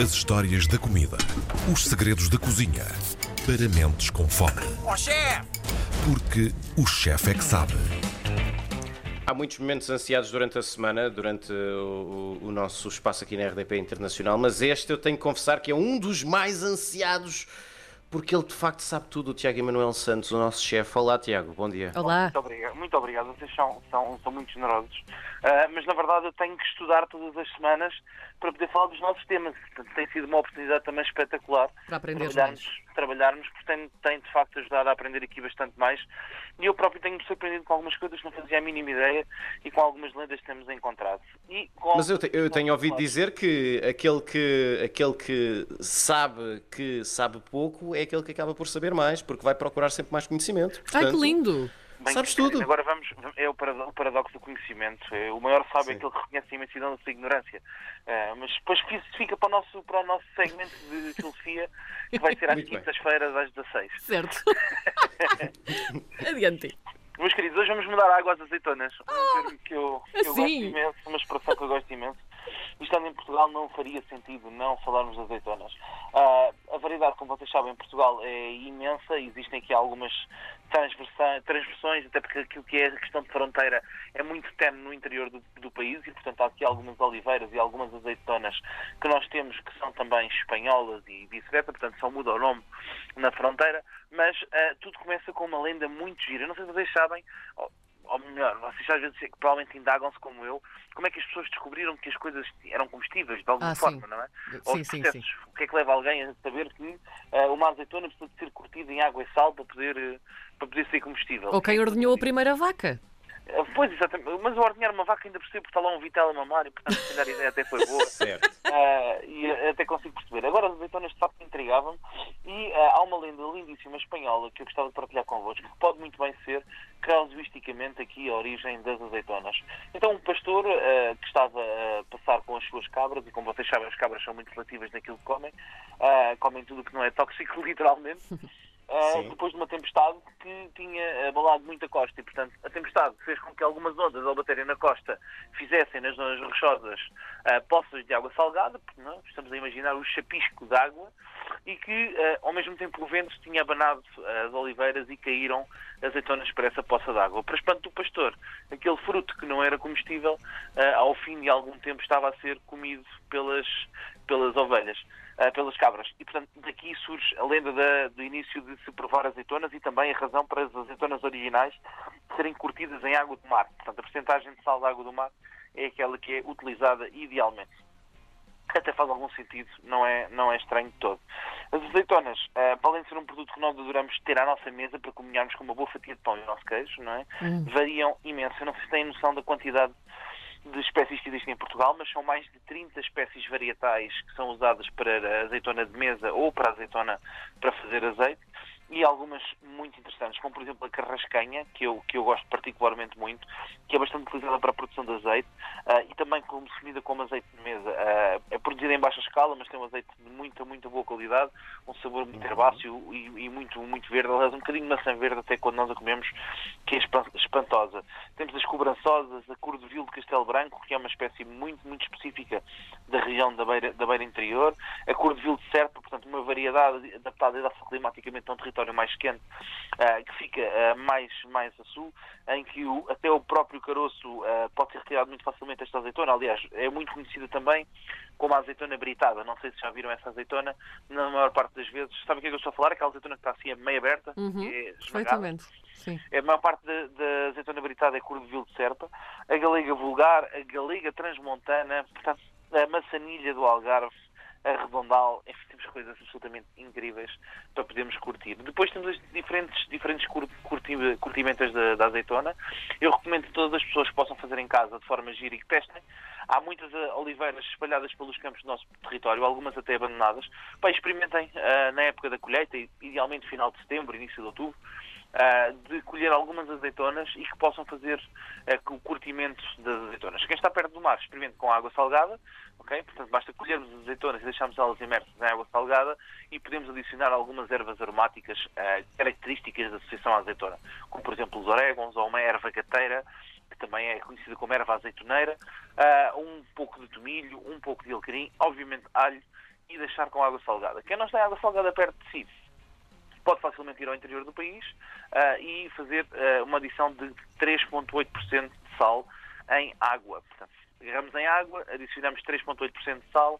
As histórias da comida. Os segredos da cozinha. Para mentes com fome. Ó chefe! Porque o chefe é que sabe. Há muitos momentos ansiados durante a semana, durante o, o- o nosso espaço aqui na RDP Internacional, mas este eu tenho que confessar que é um dos mais ansiados, porque ele de facto sabe tudo, o Tiago Emanuel Santos, o nosso chefe. Olá, Tiago, bom dia. Olá. Muito obrigado, muito obrigado. vocês são, são, são muito generosos. Ah, mas na verdade eu tenho que estudar todas as semanas para poder falar dos nossos temas. Portanto, tem sido uma oportunidade também espetacular Para aprenderes trabalharmos, porque tem, tem de facto ajudado a aprender aqui bastante mais. E eu próprio tenho-me surpreendido com algumas coisas que não fazia a mínima ideia e com algumas lendas que temos encontrado. E com Mas eu, te- eu tenho ouvido Claro. dizer que aquele, que aquele que sabe que sabe pouco é aquele que acaba por saber mais, porque vai procurar sempre mais conhecimento. Ai, que Portanto, lindo! Bem, Sabes tudo. Agora vamos, é o parado- o paradoxo do conhecimento. É, O maior sábio Sim. é aquele que reconhece a imensidão da sua ignorância. Ah, mas depois isso fica para o nosso, para o nosso segmento de filosofia, que vai ser às quintas-feiras às 16. Certo. Adiante. Meus queridos, hoje vamos mudar a água às azeitonas. Um termo que eu, que eu gosto imenso, uma expressão que eu gosto imenso. Estando em Portugal não faria sentido não falarmos de azeitonas. Ah, a variedade, como vocês sabem, em Portugal é imensa. Existem aqui algumas transversões, até porque aquilo que é a questão de fronteira é muito tenue no interior do, do país e, portanto, há aqui algumas oliveiras e algumas azeitonas que nós temos que são também espanholas e vice-versa, portanto, só muda o nome na fronteira. Mas ah, tudo começa com uma lenda muito gira. Não sei se vocês sabem, ou, ou melhor, vocês às vezes provavelmente indagam-se como eu, como é que as pessoas descobriram que as coisas eram comestíveis de alguma Ah, sim. forma, não é? Ou Sim, os sim, sim. O que é que leva alguém a saber que ah, uma azeitona precisa de ser curtida em água e sal para poder, eh, para poder ser comestível? Ou quem ordenhou a primeira vaca? Pois, exatamente. Mas o ordenhar uma vaca ainda percebo porque está lá um vitela mamar e, portanto, se calhar a ideia até foi boa. Certo. Ah, e até consigo perceber. Agora, as azeitonas de facto intrigavam-me e ah, há uma lenda lindíssima espanhola que eu gostava de partilhar convosco, que pode muito bem ser casuisticamente aqui a origem das azeitonas. Então, um pastor ah, que estava a passar com as suas cabras, e como vocês sabem, as cabras são muito relativas naquilo que comem, comem tudo o que não é tóxico, literalmente. Sim. depois de uma tempestade que tinha abalado muito a costa e, portanto, a tempestade fez com que algumas ondas, ao baterem na costa, fizessem nas zonas rochosas ah, poças de água salgada, porque não, estamos a imaginar o chapisco de água, e que, ah, ao mesmo tempo, o vento tinha abanado as oliveiras e caíram azeitonas para essa poça de água. Para espanto do pastor, aquele fruto que não era comestível, ao fim de algum tempo estava a ser comido pelas, pelas ovelhas ah, pelas cabras. E, portanto, daqui surge a lenda da- do início de se provar azeitonas e também a razão para as azeitonas originais serem curtidas em água do mar. Portanto, a porcentagem de sal da água do mar é aquela que é utilizada idealmente. Até faz algum sentido, não é, não é estranho de todo. As azeitonas, ah, para além de ser um produto que nós adoramos ter à nossa mesa para comunharmos com uma boa fatia de pão e o nosso queijo, não é? variam imenso. Eu não sei se têm noção da quantidade de espécies que existem em Portugal, mas são mais de 30 espécies varietais que são usadas para azeitona de mesa ou para azeitona para fazer azeite. E algumas muito interessantes, como por exemplo a carrascanha, que eu, que eu gosto particularmente muito, que é bastante utilizada para a produção de azeite ah, e também consumida como azeite de mesa. Ah, é produzida em baixa escala, mas tem um azeite de muita, muita boa qualidade, um sabor muito herbáceo e, e muito, muito verde, aliás, um bocadinho de maçã verde até quando nós a comemos, que é espan- espantosa. Temos as cobrançosas, a cor-de-vil de Castelo Branco, que é uma espécie muito, muito específica da região da beira, da beira interior, a cor-de-vil de Serpa, portanto, uma variedade adaptada e adaptada climaticamente a um território mais quente, ah, que fica ah, mais, mais a sul, em que o- até o próprio caroço ah, pode ser retirado muito facilmente esta azeitona. Aliás, é muito conhecida também como a azeitona britada. Não sei se já viram essa azeitona, na maior parte das vezes. Sabe o que é que eu estou a falar? Aquela azeitona que está assim meio aberta, Uhum, é esmagada. Perfeitamente. Sim. A maior parte da, da azeitona britada é cor de vil de serpa, a galega vulgar, a galega transmontana, portanto, a maçanilha do Algarve, a redondal, enfim, temos coisas absolutamente incríveis para podermos curtir. Depois temos as diferentes, diferentes cur- curti- curtimentas da, da azeitona. Eu recomendo a todas as pessoas que possam fazer em casa de forma gira e que testem. Há muitas ah, oliveiras espalhadas pelos campos do nosso território, algumas até abandonadas. Pá, experimentem ah, na época da colheita, idealmente final de setembro, início de outubro, de colher algumas azeitonas e que possam fazer ah, o curtimento das azeitonas. Quem está perto do mar, experimente com água salgada, ok? Portanto, basta colhermos as azeitonas e deixarmos elas imersas em água salgada e podemos adicionar algumas ervas aromáticas ah, características da associação à azeitona, como por exemplo os orégãos ou uma erva gateira, que também é conhecida como erva azeitoneira, um pouco de tomilho, um pouco de alecrim, obviamente alho e deixar com água salgada. Quem não tem água salgada perto de si pode facilmente ir ao interior do país uh, e fazer uh, uma adição de 3,8% de sal em água. Portanto, agarramos em água, adicionamos 3,8% de sal,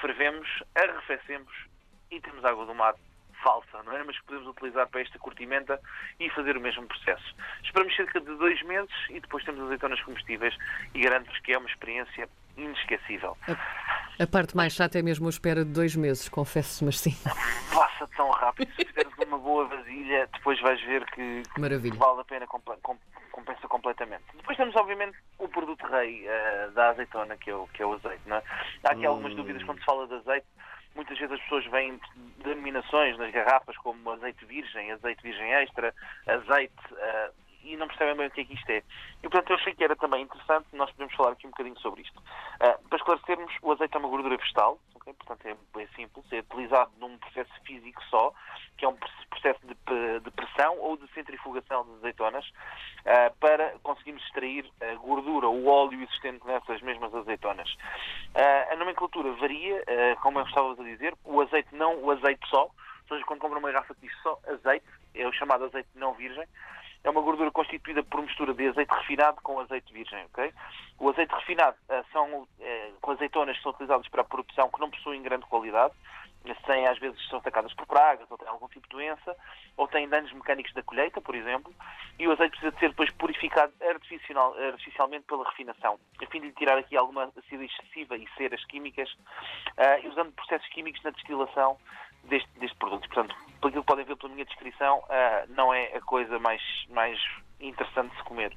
fervemos, arrefecemos e temos água do mar falsa, não é? Mas que podemos utilizar para esta curtimenta e fazer o mesmo processo. Esperamos cerca de dois meses e depois temos azeitonas comestíveis e garanto-vos que é uma experiência inesquecível. A, a, parte mais chata é mesmo a espera de dois meses, confesso, mas sim. Passa tão rápido. Se fizeres uma boa vasilha, depois vais ver que, que vale a pena, compensa completamente. Depois temos, obviamente, o produto rei uh, da azeitona, que é o, que é o azeite. Não é? Há aqui hum. algumas dúvidas quando se fala de azeite. Muitas vezes as pessoas veem denominações nas garrafas como azeite virgem, azeite virgem extra, azeite. Uh, e não percebem bem o que é que isto é. E portanto eu achei que era também interessante nós podemos falar aqui um bocadinho sobre isto. Uh, para esclarecermos, o azeite é uma gordura vegetal, okay? portanto é, é, simples, é utilizado num processo físico só, que é um processo de, de pressão ou de centrifugação de azeitonas, uh, para conseguirmos extrair a gordura, o óleo existente nessas mesmas azeitonas. Uh, a nomenclatura varia, como eu estava a dizer, o azeite não o azeite só, ou seja, quando compra uma garrafa que diz só azeite, é o chamado azeite não virgem, é uma gordura constituída por mistura de azeite refinado com azeite virgem, ok? O azeite refinado uh, são uh, azeitonas que são utilizadas para a produção que não possuem grande qualidade, sem, às vezes são atacadas por pragas, ou têm algum tipo de doença, ou têm danos mecânicos da colheita, por exemplo, e o azeite precisa de ser depois purificado artificial, artificialmente pela refinação, a fim de lhe tirar aqui alguma acidez excessiva e ceras químicas, uh, usando processos químicos na destilação deste produto. Portanto, pelo que podem ver pela minha descrição, uh, não é a coisa mais, mais interessante de se comer.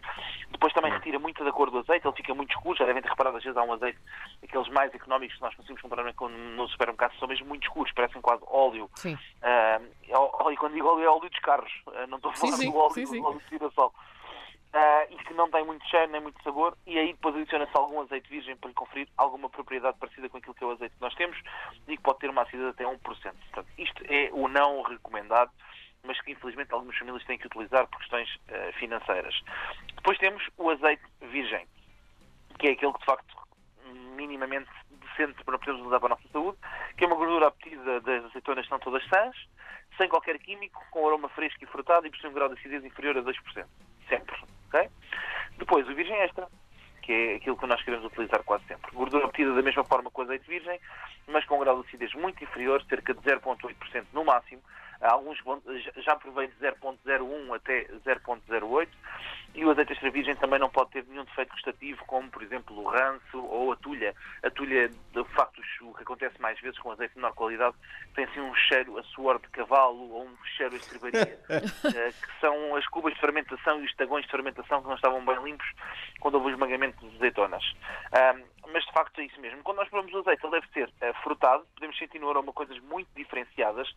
Depois também retira muito da cor do azeite, ele fica muito escuro, já devem ter reparado, às vezes há um azeite, aqueles mais económicos que nós conseguimos comprar no supermercado, são mesmo muito escuros, parecem quase óleo. Sim. Uh, e quando digo óleo, é óleo dos carros, uh, não estou a falar sim, sim, do óleo, sim, sim. do óleo de girassol. Uh, e que não tem muito cheiro nem muito sabor, e aí depois adiciona-se algum azeite virgem para lhe conferir alguma propriedade parecida com aquilo que é o azeite que nós temos e que pode ter uma acidez até 1%. Portanto, isto é o não recomendado, mas que infelizmente algumas famílias têm que utilizar por questões uh, financeiras. Depois temos o azeite virgem, que é aquele que de facto minimamente decente para podermos usar para a nossa saúde, que é uma gordura obtida das azeitonas que são todas sãs, sem qualquer químico, com aroma fresco e frutado e possui um grau de acidez inferior a 2%. Sempre. Okay? Depois, o virgem extra, que é aquilo que nós queremos utilizar quase sempre. Gordura obtida da mesma forma o azeite virgem, mas com um grau de acidez muito inferior, cerca de 0,8% no máximo. Alguns já provei de 0,01 até 0,08 e o azeite extra virgem também não pode ter nenhum defeito gustativo, como por exemplo o ranço ou a tulha. A tulha, de facto, o que acontece mais vezes com azeite de menor qualidade, tem assim um cheiro a suor de cavalo ou um cheiro a estrebaria, eh, que são as cubas de fermentação e os tagões de fermentação que não estavam bem limpos quando houve o esmagamento de azeitonas. Mas de facto é isso mesmo. Quando nós provamos o azeite, ele deve ser uh, frutado, podemos sentir no aroma coisas muito diferenciadas,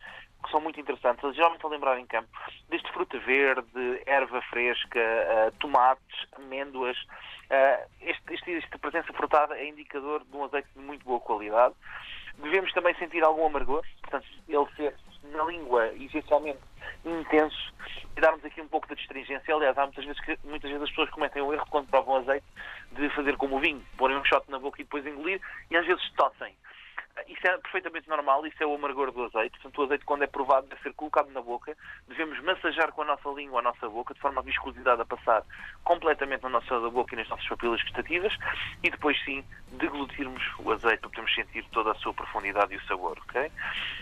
que são muito interessantes. Geralmente a lembrar em campo, desde fruta verde, erva fresca, uh, tomates, amêndoas. Uh, este, este, esta presença frutada é indicador de um azeite de muito boa qualidade. Devemos também sentir algum amargor, portanto, ele ser na língua essencialmente intenso e darmos aqui um pouco de astringência. Aliás, há muitas vezes que muitas vezes as pessoas cometem o erro quando provam azeite de fazer como o vinho, porem um shot na boca e depois engolir e às vezes tossem. Isso é perfeitamente normal, isso é o amargor do azeite. Portanto, o azeite, quando é provado, deve ser colocado na boca. Devemos massajar com a nossa língua a nossa boca, de forma a viscosidade a passar completamente na nossa boca e nas nossas papilas gustativas. E depois, sim, deglutirmos o azeite para podermos sentir toda a sua profundidade e o sabor. Okay?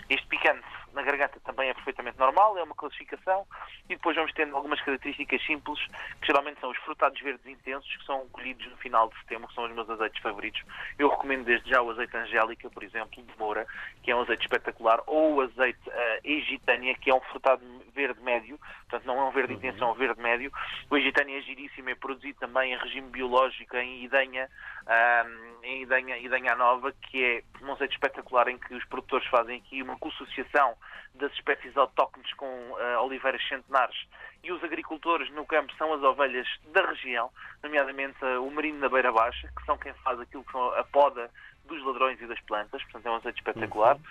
Este picante na garganta também é perfeitamente normal, é uma classificação. E depois vamos tendo algumas características simples, que geralmente são os frutados verdes intensos, que são colhidos no final de setembro, que são os meus azeites favoritos. Eu recomendo desde já o azeite Angélica, por exemplo, de Moura, que é um azeite espetacular, ou o azeite uh, Egitânia, que é um frutado verde médio, portanto não é um verde intenso, é um verde médio. O Egitânia é giríssimo, é produzido também em regime biológico, em Idenha, um, em Idenha, Idenha Nova, que é um azeite espetacular em que os produtores fazem aqui uma associação das espécies autóctones com uh, oliveiras centenares e os agricultores no campo são as ovelhas da região, nomeadamente uh, o merino da beira baixa, que são quem faz aquilo que são a poda dos ladrões e das plantas, portanto é um azeite espetacular. Uhum.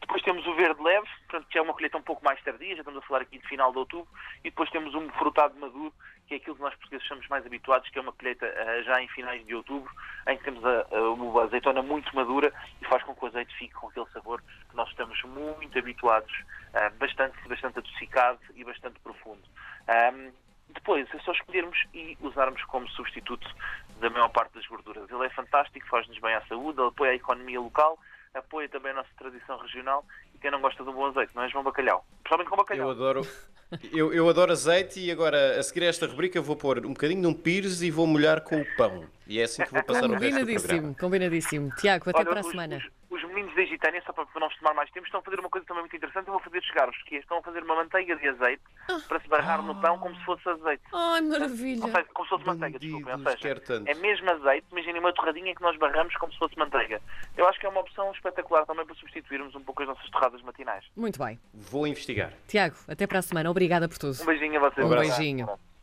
Depois temos o verde leve, portanto, que é uma colheita um pouco mais tardia, já estamos a falar aqui de final de outubro. E depois temos um frutado maduro, que é aquilo que nós portugueses somos mais habituados, que é uma colheita uh, já em finais de outubro, em que temos a, a, a, azeitona muito madura e faz com que o azeite fique com aquele sabor que nós estamos muito habituados, uh, bastante, bastante adocicado e bastante profundo. Um, depois é só escolhermos e usarmos como substituto da maior parte das gorduras. Ele é fantástico, faz-nos bem à saúde, ele apoia a economia local, apoia também a nossa tradição regional e quem não gosta de um bom azeite, não é João Bacalhau? Principalmente com bacalhau. Eu adoro, eu, eu adoro azeite e agora a seguir a esta rubrica vou pôr um bocadinho de um pires e vou molhar com o pão. E é assim que vou passar o resto do Combinadíssimo, programa. combinadíssimo. Tiago, até Olha, para a os- semana. Os, Gitânia, só para não vos tomar mais tempo, estão a fazer uma coisa também muito interessante. Eu vou fazer chegar-vos, que é, estão a fazer uma manteiga de azeite para se barrar no pão como se fosse azeite. Ai, Ou maravilha. seja, como se fosse manteiga, desculpem. Ou seja, é mesmo azeite, imaginem uma torradinha que nós barramos como se fosse manteiga. Eu acho que é uma opção espetacular também para substituirmos um pouco as nossas torradas matinais. Muito bem. Vou investigar. Tiago, até para a semana. Obrigada por tudo. Um beijinho a vocês. Um Obrigado. beijinho.